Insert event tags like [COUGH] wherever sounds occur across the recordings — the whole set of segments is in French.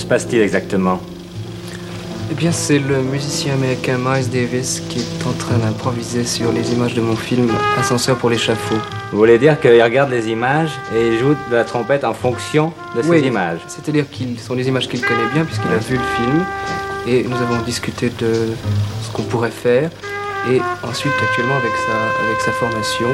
se passe-t-il exactement? Eh bien, c'est le musicien américain Miles Davis qui est en train d'improviser sur les images de mon film Ascenseur pour l'échafaud. Vous voulez dire qu'il regarde les images et il joue de la trompette en fonction de ces images? C'est-à-dire qu'ils sont les images qu'il connaît bien puisqu'il a vu le film et nous avons discuté de ce qu'on pourrait faire. Et ensuite, actuellement, avec sa, avec sa formation,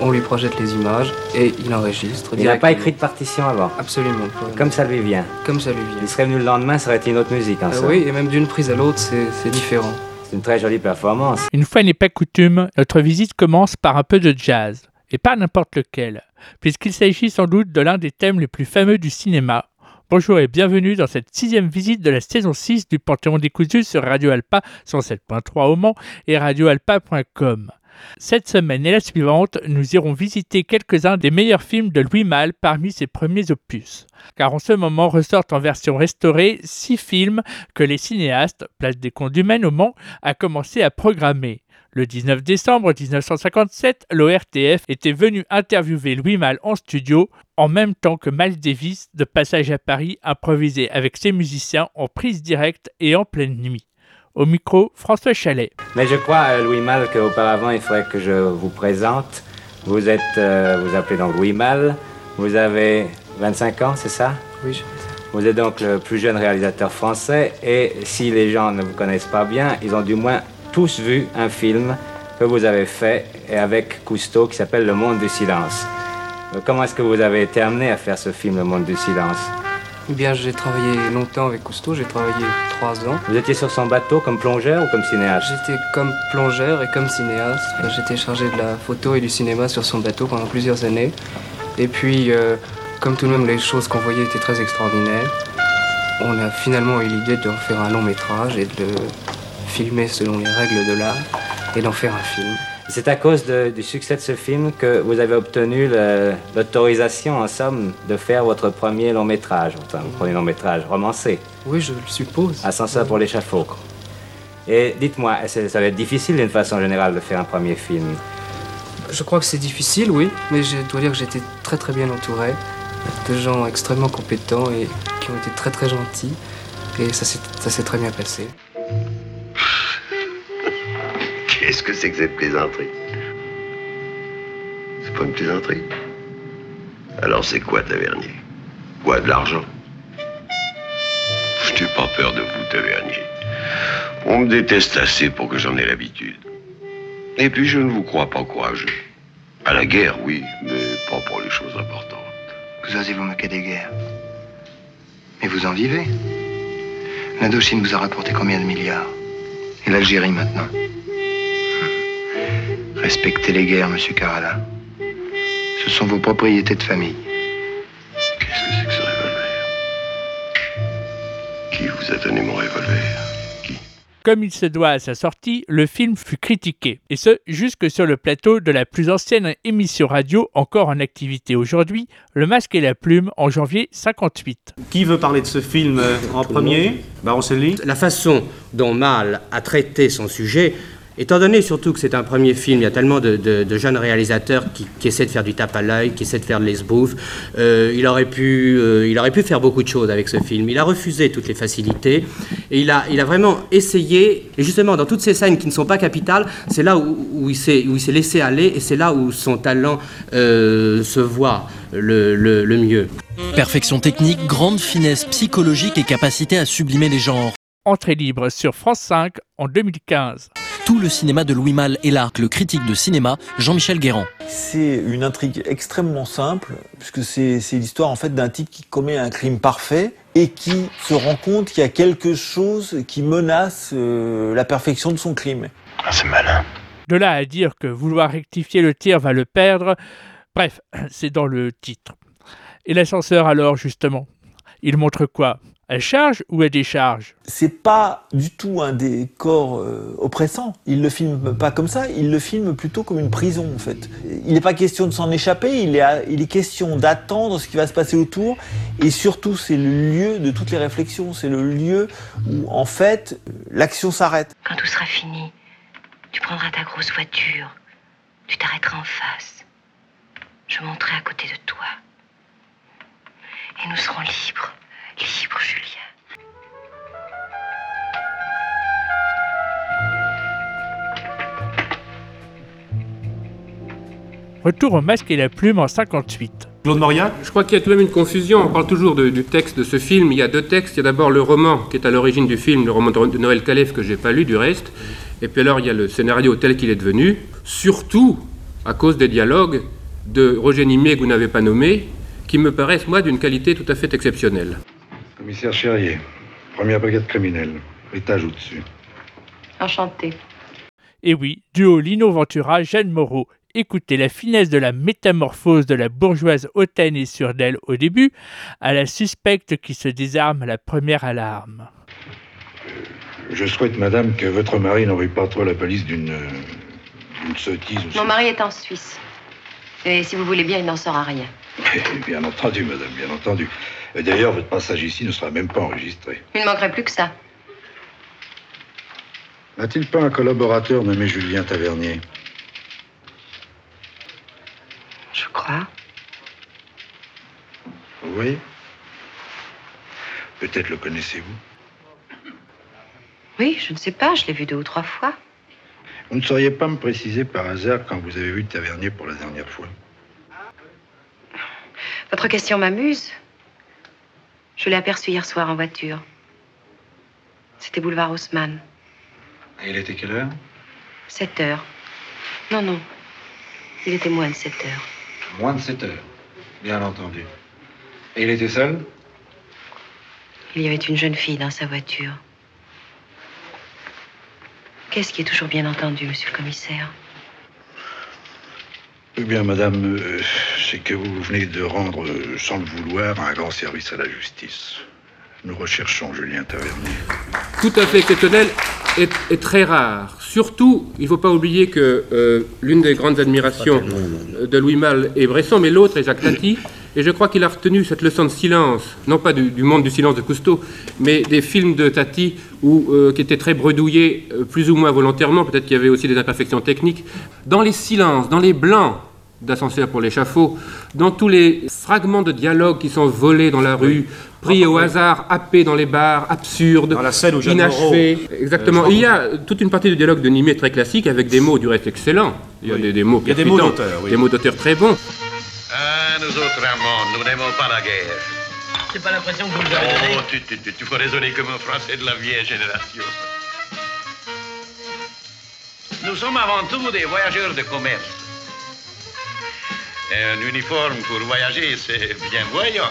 on lui projette les images et il enregistre. Il n'a pas écrit de partition avant Absolument Comme ça lui vient Comme ça lui vient. Il serait venu le lendemain, ça aurait été une autre musique. Hein, ah oui, et même d'une prise à l'autre, c'est différent. C'est une très jolie performance. Une fois n'est pas coutume, notre visite commence par un peu de jazz. Et pas n'importe lequel, puisqu'il s'agit sans doute de l'un des thèmes les plus fameux du cinéma, Bonjour et bienvenue dans cette sixième visite de la saison 6 du Panthéon décousu sur Radio Alpa 107.3 au Mans et radioalpa.com. Cette semaine et la suivante, nous irons visiter quelques-uns des meilleurs films de Louis Malle parmi ses premiers opus. Car en ce moment ressortent en version restaurée six films que les cinéastes, Place des Contes du Maine au Mans, a commencé à programmer. Le 19 décembre 1957, l'ORTF était venu interviewer Louis Malle en studio en même temps que Miles Davis, de passage à Paris, improvisé avec ses musiciens en prise directe et en pleine nuit. Au micro, François Chalet. Mais je crois, euh, Louis Malle, qu'auparavant, il faudrait que je vous présente. Vous êtes, euh, vous appelez donc Louis Malle. Vous avez 25 ans, c'est ça? Oui, je Vous êtes donc le plus jeune réalisateur français. Et si les gens ne vous connaissent pas bien, ils ont du moins tous vu un film que vous avez fait et avec Cousteau qui s'appelle Le Monde du Silence. Euh, comment est-ce que vous avez été amené à faire ce film Le Monde du Silence? Eh bien, j'ai travaillé longtemps avec Cousteau, j'ai travaillé trois ans. Vous étiez sur son bateau comme plongeur ou comme cinéaste? J'étais comme plongeur et comme cinéaste. J'étais chargé de la photo et du cinéma sur son bateau pendant plusieurs années. Et puis, euh, comme tout de même les choses qu'on voyait étaient très extraordinaires, on a finalement eu l'idée de faire un long métrage et de filmer selon les règles de l'art et d'en faire un film. C'est à cause du succès de ce film que vous avez obtenu l'autorisation, en somme, de faire votre premier long métrage, enfin, premier long métrage romancé. Oui, je le suppose. Ascenseur pour l'échafaud. Et dites-moi, ça va être difficile d'une façon générale de faire un premier film? Je crois que c'est difficile, oui, mais je dois dire que j'étais très très bien entouré de gens extrêmement compétents et qui ont été très très gentils. Et ça s'est très bien passé. Qu'est-ce que c'est que cette plaisanterie? C'est pas une plaisanterie Alors c'est quoi, Tavernier? Quoi, de l'argent? Je n'ai pas peur de vous, Tavernier. On me déteste assez pour que j'en ai l'habitude. Et puis je ne vous crois pas courageux. À la guerre, oui, mais pas pour les choses importantes. Vous osez vous moquer des guerres. Mais vous en vivez. L'Indochine vous a rapporté combien de milliards? Et l'Algérie maintenant? Respectez les guerres, monsieur Carala. Ce sont vos propriétés de famille. Qu'est-ce que c'est que ce revolver? Qui vous a donné mon revolver? Qui? Comme il se doit à sa sortie, le film fut critiqué, et ce jusque sur le plateau de la plus ancienne émission radio encore en activité aujourd'hui, Le Masque et la Plume, en janvier 58. Qui veut parler de ce film euh, en premier? Baron La façon dont Mal a traité son sujet Étant donné surtout que c'est un premier film, il y a tellement de, jeunes réalisateurs qui, essaient de faire du tape à l'œil, qui essaient de faire de l'esbouf. Euh, il, aurait pu, euh, il aurait pu faire beaucoup de choses avec ce film. Il a refusé toutes les facilités et il a, il a vraiment essayé. Et justement, dans toutes ces scènes qui ne sont pas capitales, c'est là où, il s'est laissé aller et c'est là où son talent euh, se voit le, le mieux. Perfection technique, grande finesse psychologique et capacité à sublimer les genres. Entrée libre sur France 5 en 2015 tout le cinéma de Louis Malle et l'arc, le critique de cinéma Jean-Michel Guérand. C'est une intrigue extrêmement simple, puisque c'est l'histoire en fait d'un type qui commet un crime parfait et qui se rend compte qu'il y a quelque chose qui menace euh, la perfection de son crime. Ah, c'est malin. De là à dire que vouloir rectifier le tir va le perdre, bref, [CLEARS THROAT] c'est dans le titre. Et l'ascenseur alors, justement? Il montre quoi? Elle charge ou elle décharge? C'est pas du tout un décor euh, oppressant. Il le filme pas comme ça, il le filme plutôt comme une prison en fait. Il n'est pas question de s'en échapper, il est, il est question d'attendre ce qui va se passer autour et surtout c'est le lieu de toutes les réflexions, c'est le lieu où en fait l'action s'arrête. Quand tout sera fini, tu prendras ta grosse voiture, tu t'arrêteras en face. Je monterai à côté de toi et nous serons libres Libre, Julien. Retour au masque et la plume en 58. Claude Mauriac Je crois qu'il y a tout de même une confusion. On parle toujours de- du texte de ce film. Il y a deux textes. Il y a d'abord le roman qui est à l'origine du film, le roman de Noël Calef que j'ai pas lu du reste. Et puis alors il y a le scénario tel qu'il est devenu, surtout à cause des dialogues de Roger Nimier que vous n'avez pas nommé, qui me paraissent moi d'une qualité tout à fait exceptionnelle. Commissaire Cherrier, première brigade criminelle, étage au-dessus. Enchanté. Et oui, duo Lino Ventura, Jeanne Moreau. Écoutez la finesse de la métamorphose de la bourgeoise hautaine et surdelle au début, à la suspecte qui se désarme à la première alarme. Je souhaite, madame, que votre mari n'envoie pas trop la police d'une euh, d'une sottise ou Mon mari est en Suisse. Et si vous voulez bien, il n'en saura rien. Bien entendu, madame, bien entendu. Et D'ailleurs, votre passage ici ne sera même pas enregistré. Il ne manquerait plus que ça. N'a-t-il pas un collaborateur nommé Julien Tavernier? Je crois. Oui Peut-être le connaissez-vous. Oui, je ne sais pas, je l'ai vu deux ou trois fois. Vous ne sauriez pas me préciser par hasard quand vous avez vu Tavernier pour la dernière fois? Votre question m'amuse. Je l'ai aperçu hier soir en voiture. C'était boulevard Haussmann. Et il était quelle heure? 7 heures. Non, non. Il était moins de 7 heures. Moins de 7 heures. Bien entendu. Et il était seul? Il y avait une jeune fille dans sa voiture. Qu'est-ce qui est toujours bien entendu, monsieur le commissaire? Eh bien, madame, euh, c'est que vous venez de rendre, euh, sans le vouloir, un grand service à la justice. Nous recherchons Julien Tavernier. tout à fait exceptionnel et, et très rare. Surtout, il ne faut pas oublier que euh, l'une des grandes admirations de Louis Malle est Bresson, mais l'autre est Jacques Tati. [CLEARS THROAT] Et je crois qu'il a retenu cette leçon de silence, non pas du, du monde du silence de Cousteau, mais des films de Tati où, euh, qui étaient très bredouillés, euh, plus ou moins volontairement, peut-être qu'il y avait aussi des imperfections techniques. Dans les silences, dans les blancs d'ascenseur pour l'échafaud, dans tous les fragments de dialogue qui sont volés dans la rue, pris au hasard, happés dans les bars, absurdes, Dans la scène où Jeanne inachevés. Exactement. euh, je Il y a toute une partie du dialogue de Nimier très classique avec des mots du reste excellents. Il y a Oui. des, des mots Il y a des mots d'auteur, oui. des mots d'auteur très bons. Nous autres Allemands, nous n'aimons pas la guerre. C'est pas l'impression que vous nous avez donnée Oh, tu, tu, tu, tu faut raisonner comme un Français de la vieille génération. Nous sommes avant tout des voyageurs de commerce. Et un uniforme pour voyager, c'est bien voyant.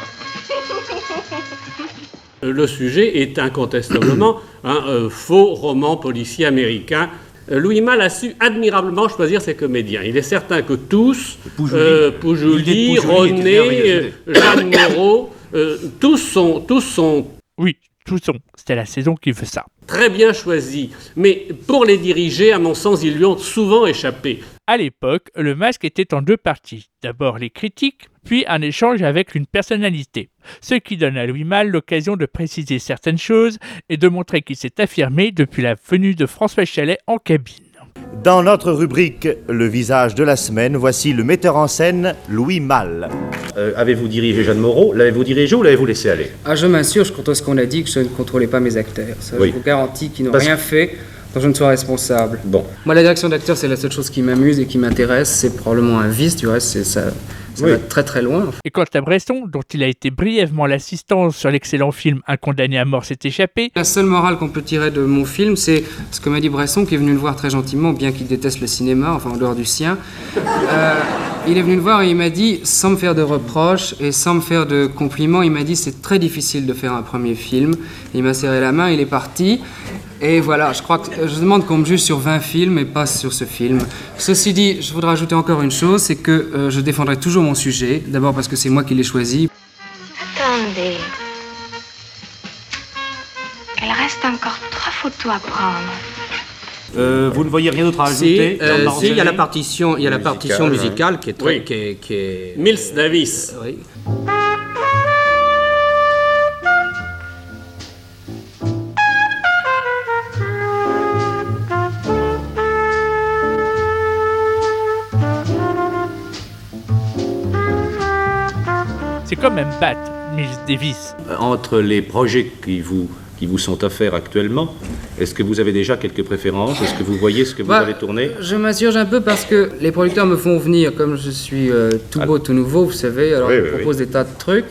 Le sujet est incontestablement un euh, faux roman policier américain. Euh, Louis Malle a su admirablement choisir ses comédiens. Il est certain que tous, Poujouli. euh, Poujouli, René, euh, Jeanne Moreau, euh, tous sont, tous sont Oui, tous sont. C'était la saison qui veut ça. très bien choisis. Mais pour les diriger, à mon sens, ils lui ont souvent échappé. À l'époque, le masque était en deux parties. D'abord les critiques, puis un échange avec une personnalité. Ce qui donne à Louis Malle l'occasion de préciser certaines choses et de montrer qu'il s'est affirmé depuis la venue de François Chalet en cabine. Dans notre rubrique Le visage de la semaine, voici le metteur en scène Louis Malle. Euh, avez-vous dirigé Jeanne Moreau? L'avez-vous dirigé ou l'avez-vous laissé aller? Ah, je m'insurge contre ce qu'on a dit que je ne contrôlais pas mes acteurs. Ça, Oui. Je vous garantis qu'ils n'ont Parce- rien fait dont je ne sois responsable. Bon. Moi, la direction d'acteur, c'est la seule chose qui m'amuse et qui m'intéresse. C'est probablement un vice, du reste, c'est ça, ça Oui. va très très loin. Et quant à Bresson, dont il a été brièvement l'assistance sur l'excellent film Un condamné à mort s'est échappé, La seule morale qu'on peut tirer de mon film, c'est ce que m'a dit Bresson, qui est venu le voir très gentiment, bien qu'il déteste le cinéma, enfin en dehors du sien. Euh, il est venu le voir et il m'a dit, sans me faire de reproches et sans me faire de compliments, il m'a dit c'est très difficile de faire un premier film. Il m'a serré la main, il est parti. Et voilà, je crois que je demande qu'on me juge sur 20 films et pas sur ce film. Ceci dit, je voudrais ajouter encore une chose, c'est que euh, je défendrai toujours mon sujet. D'abord parce que c'est moi qui l'ai choisi. Attendez. Il reste encore trois photos à prendre. Euh, vous ne voyez rien d'autre à Si, ajouter euh, si, il y a la partition, il y a la Musicale, partition musicale qui est très, Oui. qui est, qui est- Mills Davis. oui. Même Bat, Miles Davis. Entre les projets qui vous, qui vous sont offerts actuellement, est-ce que vous avez déjà quelques préférences? Est-ce que vous voyez ce que vous Bah, allez tourner? Je m'insurge un peu parce que les producteurs me font venir, comme je suis euh, tout beau, tout nouveau, vous savez, alors Oui, ils oui, proposent des tas de trucs.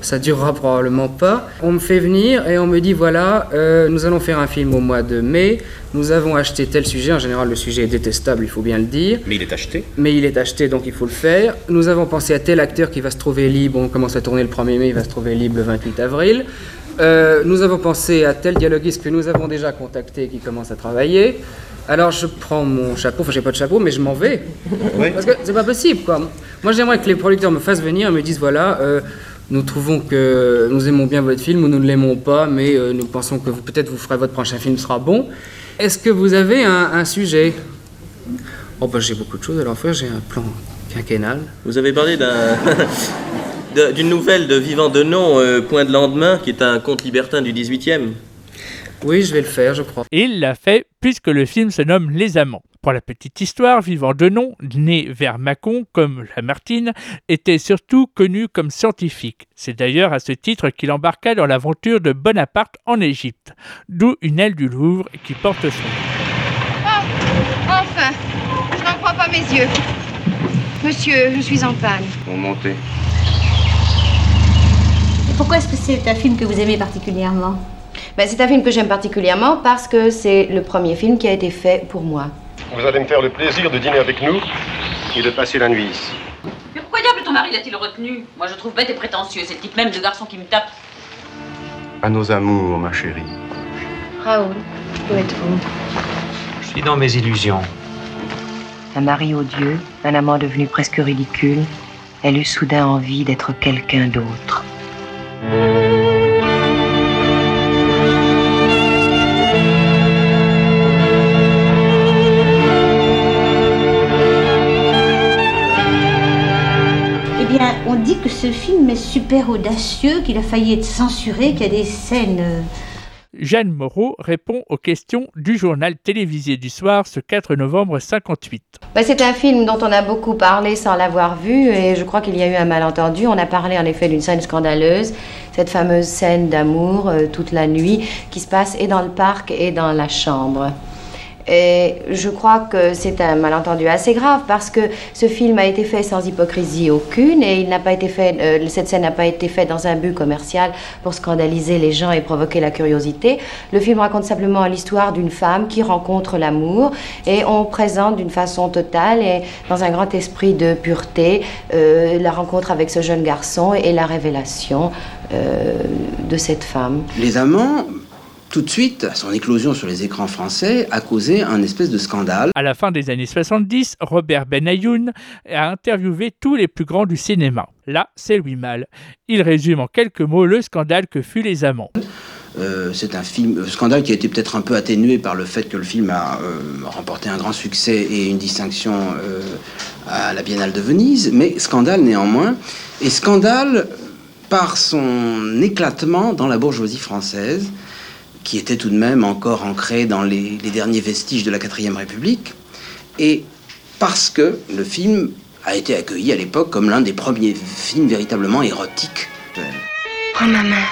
Ça durera probablement pas. On me fait venir et on me dit voilà, euh, nous allons faire un film au mois de mai. Nous avons acheté tel sujet. En général, le sujet est détestable, il faut bien le dire. Mais il est acheté. Mais il est acheté, donc il faut le faire. Nous avons pensé à tel acteur qui va se trouver libre. On commence à tourner le 1er mai, il va se trouver libre le 28 avril. Euh, nous avons pensé à tel dialoguiste que nous avons déjà contacté qui commence à travailler. Alors je prends mon chapeau, enfin j'ai pas de chapeau, mais je m'en vais. Oui. Parce que c'est pas possible quoi. Moi j'aimerais que les producteurs me fassent venir et me disent voilà, euh, nous trouvons que nous aimons bien votre film ou nous ne l'aimons pas, mais euh, nous pensons que vous- peut-être vous ferez votre prochain film sera bon. Est-ce que vous avez un, un sujet? Oh bah j'ai beaucoup de choses à leur faire, j'ai un plan quinquennal. Vous avez parlé d'un- d'une nouvelle de Vivant de Nom, euh, Point de lendemain, qui est un conte libertin du 18e. Oui, je vais le faire, je crois. Et il l'a fait puisque le film se nomme Les Amants. Pour la petite histoire, Vivant de nom, né vers Mâcon comme Lamartine, était surtout connu comme scientifique. C'est d'ailleurs à ce titre qu'il embarqua dans l'aventure de Bonaparte en Égypte, d'où une aile du Louvre qui porte son nom. Oh, enfin Je n'en crois pas mes yeux. Monsieur, je suis en panne. Bon, montez. Pourquoi est-ce que c'est un film que vous aimez particulièrement Ben, c'est un film que j'aime particulièrement parce que c'est le premier film qui a été fait pour moi. Vous allez me faire le plaisir de dîner avec nous et de passer la nuit ici. Mais pourquoi diable ton mari l'a-t-il retenu? Moi je trouve bête et prétentieux, c'est le type même de garçon qui me tape. À nos amours, ma chérie. Raoul, où êtes-vous? Je suis dans mes illusions. Un mari odieux, un amant devenu presque ridicule, elle eut soudain envie d'être quelqu'un d'autre. Ce film est super audacieux, qu'il a failli être censuré, qu'il y a des scènes. euh, Jeanne Moreau répond aux questions du journal télévisé du soir ce 4 novembre 58. Ben, c'est un film dont on a beaucoup parlé sans l'avoir vu et je crois qu'il y a eu un malentendu. On a parlé en effet d'une scène scandaleuse, cette fameuse scène d'amour euh, toute la nuit qui se passe et dans le parc et dans la chambre. Et je crois que c'est un malentendu assez grave parce que ce film a été fait sans hypocrisie aucune et il n'a pas été fait, euh, cette scène n'a pas été faite dans un but commercial pour scandaliser les gens et provoquer la curiosité. Le film raconte simplement l'histoire d'une femme qui rencontre l'amour et on présente d'une façon totale et dans un grand esprit de pureté euh, la rencontre avec ce jeune garçon et la révélation euh, de cette femme. Les Amants, tout de suite, son éclosion sur les écrans français, a causé un espèce de scandale. À la fin des années 70, Robert Benayoun a interviewé tous les plus grands du cinéma. Là, c'est Louis Malle. Il résume en quelques mots le scandale que fut Les Amants. Euh, c'est un film, euh, scandale qui a été peut-être un peu atténué par le fait que le film a euh, remporté un grand succès et une distinction à la Biennale de Venise, mais scandale néanmoins, et scandale par son éclatement dans la bourgeoisie française, qui était tout de même encore ancrée dans les, les derniers vestiges de la quatrième République, et parce que le film a été accueilli à l'époque comme l'un des premiers films véritablement érotiques. Prends ma main.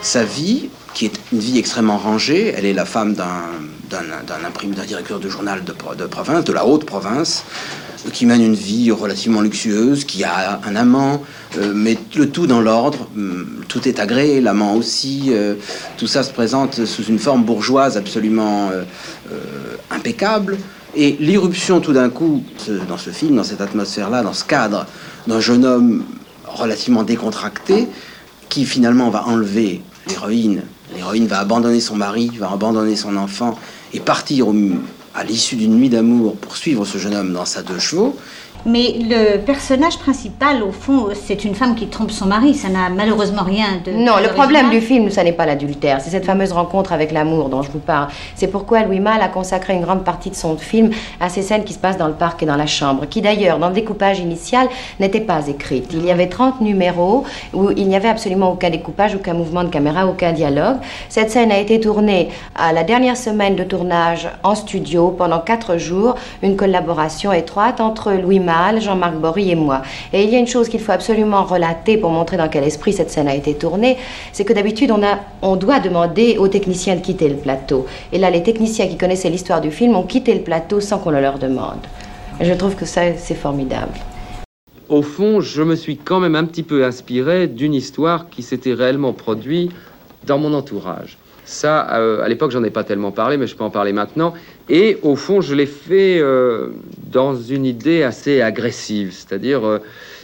Sa vie, qui est une vie extrêmement rangée, elle est la femme d'un d'un d'un imprimeur, d'un directeur de journal de, pro- de province, de la haute province, qui mène une vie relativement luxueuse, qui a un amant, euh, mais le tout dans l'ordre, hum, tout est agréé, l'amant aussi, euh, tout ça se présente sous une forme bourgeoise absolument euh, euh, impeccable. Et l'irruption tout d'un coup, dans ce film, dans cette atmosphère-là, dans ce cadre, d'un jeune homme relativement décontracté, qui finalement va enlever l'héroïne. L'héroïne va abandonner son mari, va abandonner son enfant et partir au- à l'issue d'une nuit d'amour pour suivre ce jeune homme dans sa deux chevaux. Mais le personnage principal, au fond, c'est une femme qui trompe son mari. Ça n'a malheureusement rien de. Non, le problème du film, ça n'est pas l'adultère, c'est cette fameuse rencontre avec l'amour dont je vous parle. C'est pourquoi Louis Malle a consacré une grande partie de son film à ces scènes qui se passent dans le parc et dans la chambre, qui d'ailleurs, dans le découpage initial, n'étaient pas écrites. Il y avait 30 numéros où il n'y avait absolument aucun découpage, aucun mouvement de caméra, aucun dialogue. Cette scène a été tournée à la dernière semaine de tournage en studio pendant quatre jours une collaboration étroite entre Louis Malle, Jean-Marc Bory et moi. Et il y a une chose qu'il faut absolument relater pour montrer dans quel esprit cette scène a été tournée, c'est que d'habitude on, on doit demander aux techniciens de quitter le plateau. Et là, les techniciens qui connaissaient l'histoire du film ont quitté le plateau sans qu'on le leur demande. Et je trouve que ça, c'est formidable. Au fond, je me suis quand même un petit peu inspiré d'une histoire qui s'était réellement produite dans mon entourage. Ça, euh, à l'époque, j'en ai pas tellement parlé, mais je peux en parler maintenant. Et au fond, je l'ai fait euh, dans une idée assez agressive, c'est-à-dire, euh,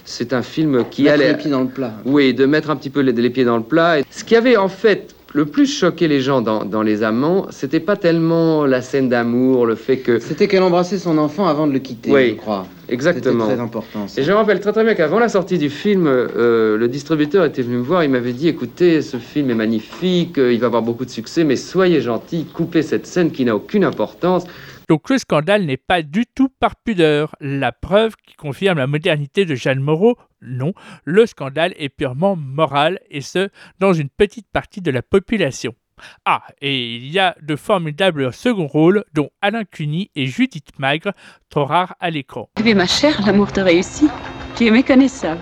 c'est un film qui Mettre allait les pieds dans le plat. Oui, de mettre un petit peu les, les pieds dans le plat. Et ce qui avait en fait le plus choqué les gens dans, dans Les Amants, c'était pas tellement la scène d'amour, le fait que. C'était qu'elle embrassait son enfant avant de le quitter, Oui, je crois. Exactement. C'était très important. ça. Et je me rappelle très très bien qu'avant la sortie du film, euh, le distributeur était venu me voir, il m'avait dit écoutez, ce film est magnifique, euh, il va avoir beaucoup de succès, mais soyez gentil, coupez cette scène qui n'a aucune importance. Donc le scandale n'est pas du tout par pudeur. La preuve qui confirme la modernité de Jeanne Moreau, non, le scandale est purement moral, et ce, dans une petite partie de la population. Ah, et il y a de formidables second rôles, dont Alain Cuny et Judith Magre, trop rares à l'écran. Mais ma chère, l'amour te réussit. Tu es méconnaissable.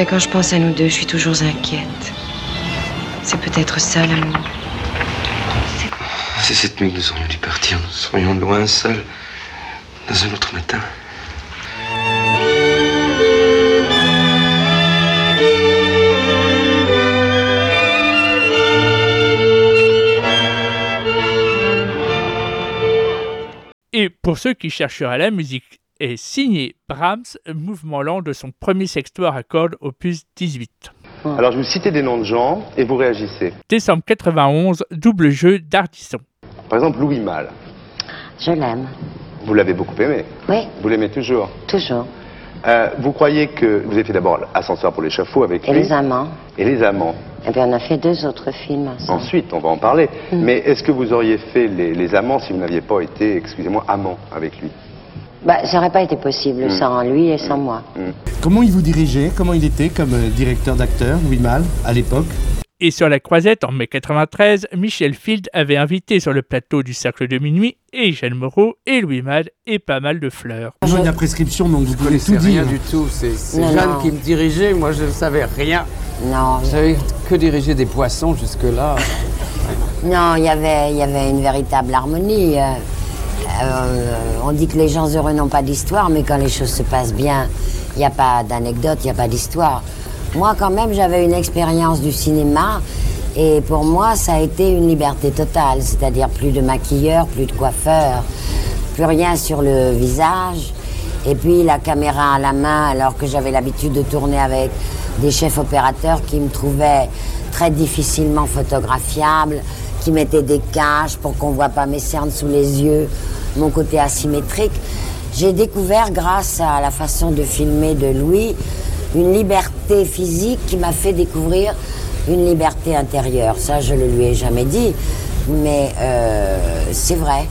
Mais quand je pense à nous deux, je suis toujours inquiète. C'est peut-être ça l'amour. C'est cette nuit que nous aurions dû partir. Nous serions loin, seuls, dans un autre matin. Et pour ceux qui chercheraient la musique, est signé Brahms, mouvement lent de son premier sextoire à cordes opus 18. Alors je vous citais des noms de gens et vous réagissez. Décembre 91, double jeu d'Ardisson. Par exemple, Louis Malle. Je l'aime. Vous l'avez beaucoup aimé. Oui, Vous l'aimez toujours. toujours. Euh, vous croyez que vous avez fait d'abord Ascenseur pour l'échafaud avec Et lui les amants. et les amants. Et puis on a fait deux autres films ensemble. Ensuite, on va en parler. Mais est-ce que vous auriez fait les, les amants si vous n'aviez pas été, excusez-moi, amant avec lui? Bah, ça n'aurait pas été possible Mm. sans lui et sans moi. Comment il vous dirigeait Comment il était comme euh, directeur d'acteur, Louis Malle, à l'époque? Et sur la croisette, en mai 93, Michel Field avait invité sur le plateau du Cercle de Minuit et Jeanne Moreau et Louis Malle et pas mal de fleurs. Besoin de la prescription, donc vous pouvez tout rien dire. du tout. C'est Jeanne non. qui me dirigeait. Moi, je ne savais rien. Non. Je savais que diriger des poissons jusque-là? Non, il y avait, il y avait une véritable harmonie. Euh, on dit que les gens heureux n'ont pas d'histoire, mais quand les choses se passent bien, il n'y a pas d'anecdote, il n'y a pas d'histoire. Moi, quand même, j'avais une expérience du cinéma, et pour moi, ça a été une liberté totale, c'est-à-dire plus de maquilleur, plus de coiffeur, plus rien sur le visage, et puis la caméra à la main, alors que j'avais l'habitude de tourner avec des chefs opérateurs qui me trouvaient très difficilement photographiables, qui mettaient des caches pour qu'on ne voit pas mes cernes sous les yeux, mon côté asymétrique. J'ai découvert, grâce à la façon de filmer de Louis, une liberté physique qui m'a fait découvrir une liberté intérieure. Ça, je ne le lui ai jamais dit, mais euh, c'est vrai.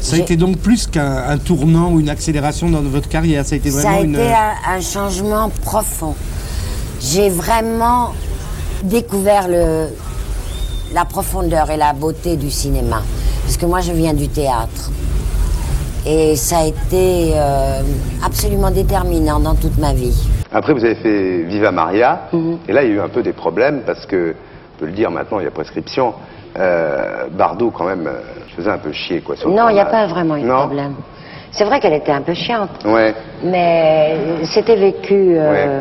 Ça a été donc plus qu'un un tournant ou une accélération dans votre carrière. Ça a été Ça vraiment a une. été un, un changement profond. J'ai vraiment découvert le, la profondeur et la beauté du cinéma. Parce que moi, je viens du théâtre. Et ça a été euh, absolument déterminant dans toute ma vie. Après, vous avez fait Viva Maria, Mhm. et là, il y a eu un peu des problèmes parce que, on peut le dire maintenant, il y a prescription. Euh, Bardot, quand même, euh, faisait un peu chier, quoi. sur Non, il n'y a pas vraiment eu de problème. C'est vrai qu'elle était un peu chiante, Ouais. mais c'était vécu, euh,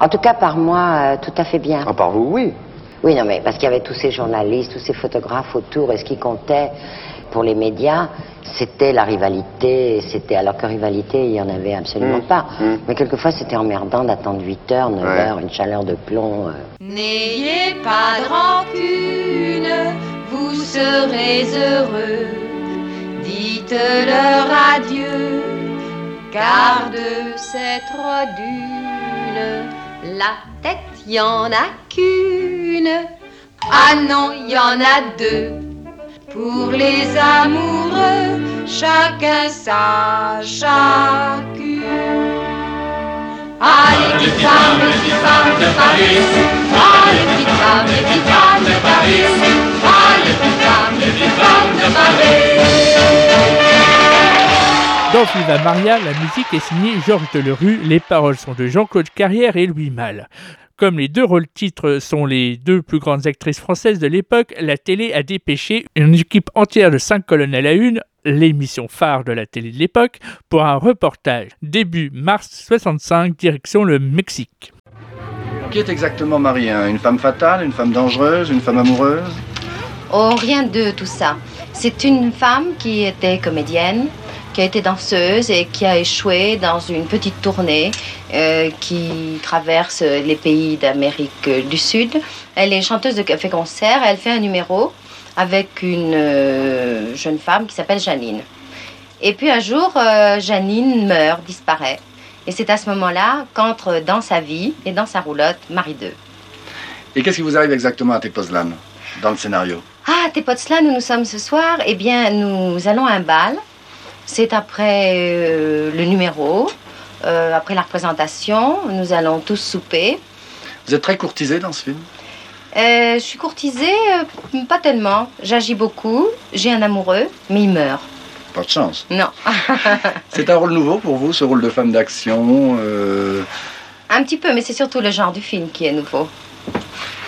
en tout cas par moi, euh, tout à fait bien. Ah, par vous, oui. Oui, non, mais parce qu'il y avait tous ces journalistes, tous ces photographes autour, et ce qui comptait pour les médias, c'était la rivalité, c'était alors que rivalité, il n'y en avait absolument Mm. pas. Mm. Mais quelquefois, c'était emmerdant d'attendre 8 heures, 9 Ouais. heures, une chaleur de plomb. euh. N'ayez pas de rancune, vous serez heureux. Dites-leur adieu, car de cette dune, la tête y en a qu'une. Ah non, y en a deux. Pour les amoureux, chacun sa chacune. Ah, petites femmes de Paris, ah, Ah, petites de Paris. Ah, petites femmes de Paris. Dans Viva Maria, la musique est signée Georges Delerue, les paroles sont de Jean-Claude Carrière et Louis Malle. Comme les deux rôles-titres sont les deux plus grandes actrices françaises de l'époque, la télé a dépêché une équipe entière de cinq colonels à une, l'émission phare de la télé de l'époque, pour un reportage. Début mars 65, direction le Mexique. Qui est exactement Marie hein? Une femme fatale, une femme dangereuse, une femme amoureuse? Oh, rien de tout ça. C'est une femme qui était comédienne, qui a été danseuse et qui a échoué dans une petite tournée euh, qui traverse les pays d'Amérique du Sud. Elle est chanteuse de café-concert. Elle fait un numéro avec une euh, jeune femme qui s'appelle Janine. Et puis un jour, euh, Janine meurt, disparaît. Et c'est à ce moment-là qu'entre dans sa vie et dans sa roulotte Marie II. Et qu'est-ce qui vous arrive exactement à Tepozlan, dans le scénario? Ah, Tepozlan, où nous sommes ce soir, eh bien, nous allons à un bal. C'est après euh, le numéro, euh, après la représentation. Nous allons tous souper. Vous êtes très courtisé dans ce film? Euh, je suis courtisée, pas tellement. J'agis beaucoup. J'ai un amoureux, mais il meurt. Pas de chance. Non. [LAUGHS] C'est un rôle nouveau pour vous, ce rôle de femme d'action un petit peu, mais c'est surtout le genre du film qui est nouveau.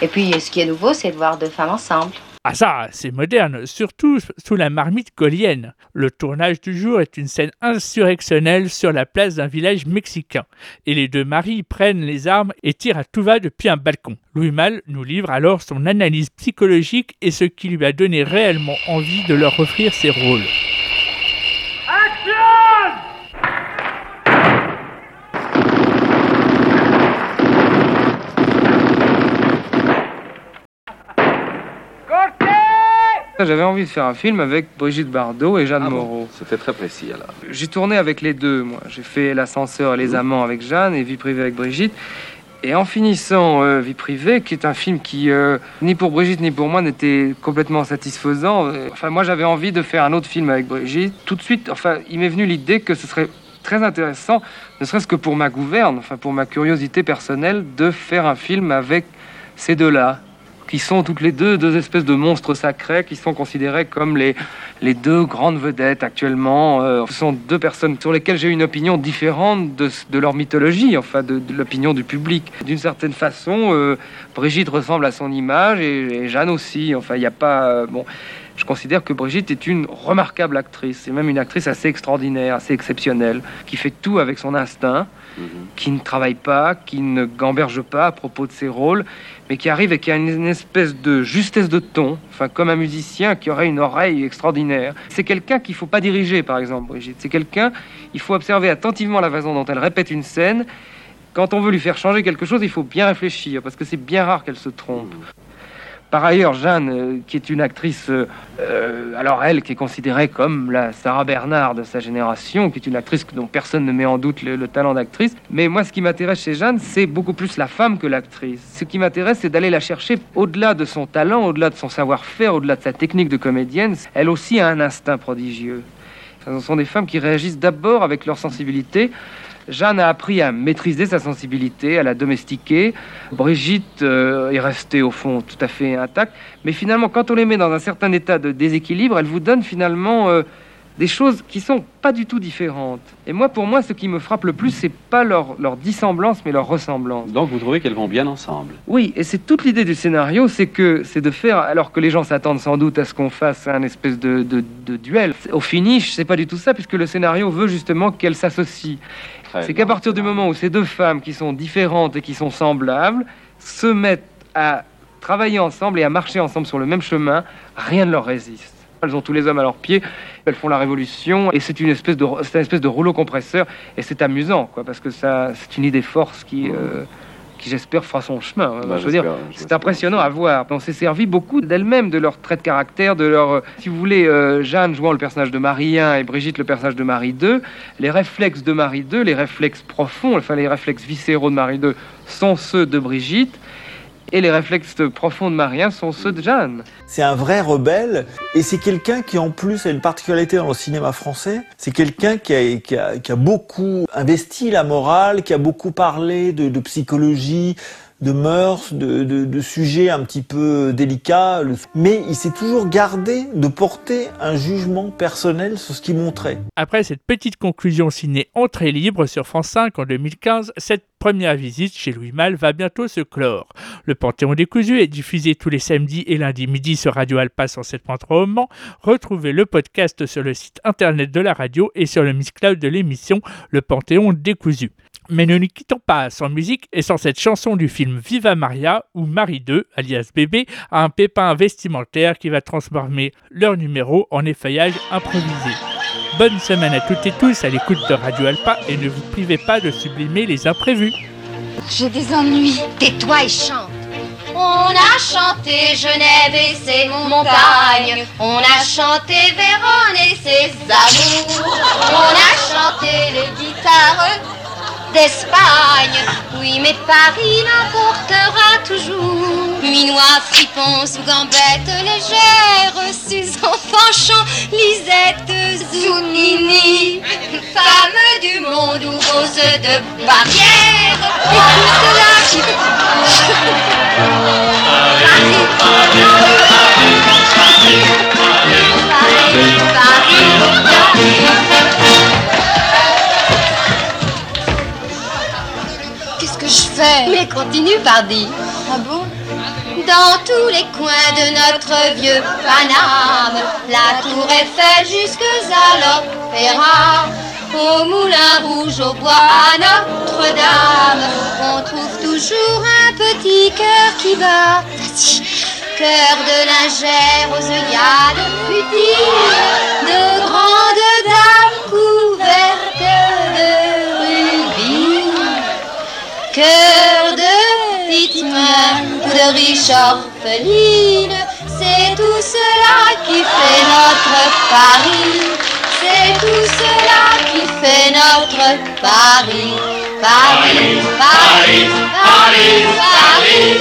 Et puis, ce qui est nouveau, c'est de voir deux femmes ensemble. Ah ça, c'est moderne, surtout sous la marmite gaulienne. Le tournage du jour est une scène insurrectionnelle sur la place d'un village mexicain. Et les deux maris prennent les armes et tirent à tout va depuis un balcon. Louis Malle nous livre alors son analyse psychologique et ce qui lui a donné réellement envie de leur offrir ces rôles. J'avais envie de faire un film avec Brigitte Bardot et Jeanne Ah bon Moreau. C'était très précis alors. J'ai tourné avec les deux, moi. J'ai fait L'ascenseur et les amants avec Jeanne et Vie privée avec Brigitte. Et en finissant euh, Vie privée, qui est un film qui, euh, ni pour Brigitte ni pour moi, n'était complètement satisfaisant. euh, Enfin, moi, j'avais envie de faire un autre film avec Brigitte. Tout de suite, enfin, il m'est venu l'idée que ce serait très intéressant, ne serait-ce que pour ma gouverne, enfin, pour ma curiosité personnelle, de faire un film avec ces deux-là, qui sont toutes les deux deux espèces de monstres sacrés, qui sont considérés comme les, les deux grandes vedettes actuellement. Euh, ce sont deux personnes sur lesquelles j'ai une opinion différente de, de leur mythologie, enfin de, l'opinion du public. D'une certaine façon, euh, Brigitte ressemble à son image et, et Jeanne aussi. Enfin, il n'y a pas... euh, bon, je considère que Brigitte est une remarquable actrice, et même une actrice assez extraordinaire, assez exceptionnelle, qui fait tout avec son instinct, qui ne travaille pas, qui ne gamberge pas à propos de ses rôles, mais qui arrive et qui a une, une espèce de justesse de ton, enfin comme un musicien qui aurait une oreille extraordinaire. C'est quelqu'un qu'il faut pas diriger, par exemple, Brigitte. C'est quelqu'un, il faut observer attentivement la façon dont elle répète une scène. Quand on veut lui faire changer quelque chose, il faut bien réfléchir, parce que c'est bien rare qu'elle se trompe. Par ailleurs, Jeanne, euh, qui est une actrice, euh, euh, alors elle, qui est considérée comme la Sarah Bernard de sa génération, qui est une actrice dont personne ne met en doute le, le talent d'actrice. Mais moi, ce qui m'intéresse chez Jeanne, c'est beaucoup plus la femme que l'actrice. Ce qui m'intéresse, c'est d'aller la chercher au-delà de son talent, au-delà de son savoir-faire, au-delà de sa technique de comédienne. Elle aussi a un instinct prodigieux. Ce sont des femmes qui réagissent d'abord avec leur sensibilité. Jeanne a appris à maîtriser sa sensibilité, à la domestiquer. Brigitte euh, est restée au fond tout à fait intacte. Mais finalement, quand on les met dans un certain état de déséquilibre, elles vous donnent finalement euh, des choses qui sont pas du tout différentes. Et moi, pour moi, ce qui me frappe le plus, c'est pas leur, leur dissemblance, mais leur ressemblance. Donc vous trouvez qu'elles vont bien ensemble Oui, et c'est toute l'idée du scénario, c'est que c'est de faire, alors que les gens s'attendent sans doute à ce qu'on fasse un espèce de, de- de duel. Au finish, c'est pas du tout ça, puisque le scénario veut justement qu'elles s'associent. C'est qu'à partir du moment où ces deux femmes qui sont différentes et qui sont semblables se mettent à travailler ensemble et à marcher ensemble sur le même chemin, rien ne leur résiste. Elles ont tous les hommes à leurs pieds, elles font la révolution et c'est une espèce de, c'est une espèce de rouleau compresseur et c'est amusant, quoi, parce que ça, c'est une idée force qui, euh, qui j'espère fera son chemin. hein. Bah, Je veux dire, j'espère, c'est impressionnant à voir. On s'est servi beaucoup d'elles-mêmes, de leurs traits de caractère, de leur, euh, si vous voulez, euh, Jeanne jouant le personnage de Marie I et Brigitte le personnage de Marie II, les réflexes de Marie II, les réflexes profonds, enfin les réflexes viscéraux de Marie II sont ceux de Brigitte. Et les réflexes profonds de Marie I sont ceux de Jeanne. C'est un vrai rebelle et c'est quelqu'un qui en plus a une particularité dans le cinéma français. C'est quelqu'un qui a, qui, a, qui a beaucoup investi la morale, qui a beaucoup parlé de, de psychologie, de mœurs, de, de, de sujets un petit peu délicats, mais il s'est toujours gardé de porter un jugement personnel sur ce qu'il montrait. Après cette petite conclusion ciné entrée libre sur France 5 en 2015, cette première visite chez Louis Malle va bientôt se clore. Le Panthéon décousu est diffusé tous les samedis et lundis midi sur Radio Alpa 107.3 au Mans. Retrouvez le podcast sur le site internet de la radio et sur le Miss Cloud de l'émission Le Panthéon décousu. Mais ne nous quittons pas sans musique et sans cette chanson du film Viva Maria où Marie II, alias bébé, a un pépin vestimentaire qui va transformer leur numéro en effeuillage improvisé. Bonne semaine à toutes et tous à l'écoute de Radio Alpa et ne vous privez pas de sublimer les imprévus. J'ai des ennuis. Tais-toi et chante. On a chanté Genève et ses montagnes. On a chanté Vérone et ses amours. On a chanté les guitares d'Espagne. Oui, mais Paris toujours. Minois, fripon, sous gambette légère, Suzanne Fanchon, Lisette Zounini, femme du monde ou rose de barrière. Et tout cela qui... Qu'est-ce que je fais Mais continue, pardi. Ah bon Dans tous les coins de notre vieux Paname, la tour Eiffel jusque à l'opéra, au Moulin Rouge, au bois à Notre-Dame, on trouve toujours un petit cœur qui bat. Cœur de lingère aux œillades putiles, de grandes dames couvertes de rubis. Cœur de petites riches orphelines, c'est tout cela qui fait notre Paris. C'est tout cela qui fait notre Paris. Paris, Paris, Paris, Paris, Paris,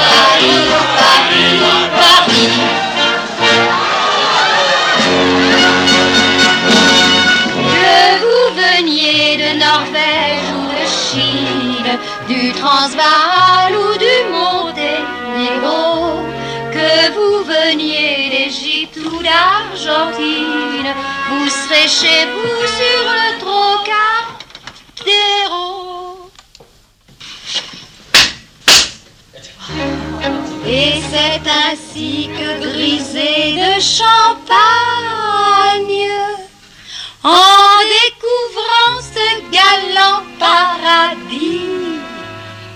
Paris, Paris, Paris. Chez vous sur le Trocadéro. Et c'est ainsi que grisé de champagne, en découvrant ce galant paradis,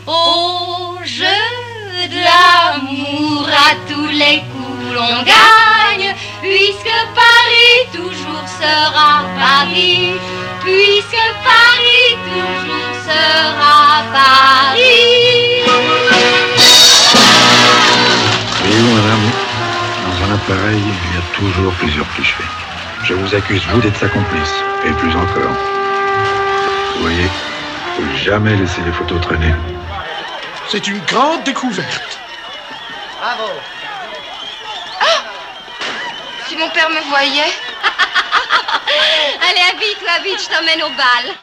au jeu de l'amour à tous les coups l'on gagne, puisque Paris toujours sera Paris, puisque Paris toujours sera Paris. Voyez-vous, madame, dans un appareil, il y a toujours plusieurs clichés. Je vous accuse, vous, d'être sa complice. Et plus encore. Vous voyez, faut jamais laisser les photos traîner. C'est une grande découverte. Bravo. Mon père me voyait. [LAUGHS] Allez, habille-toi vite, je t'emmène au bal.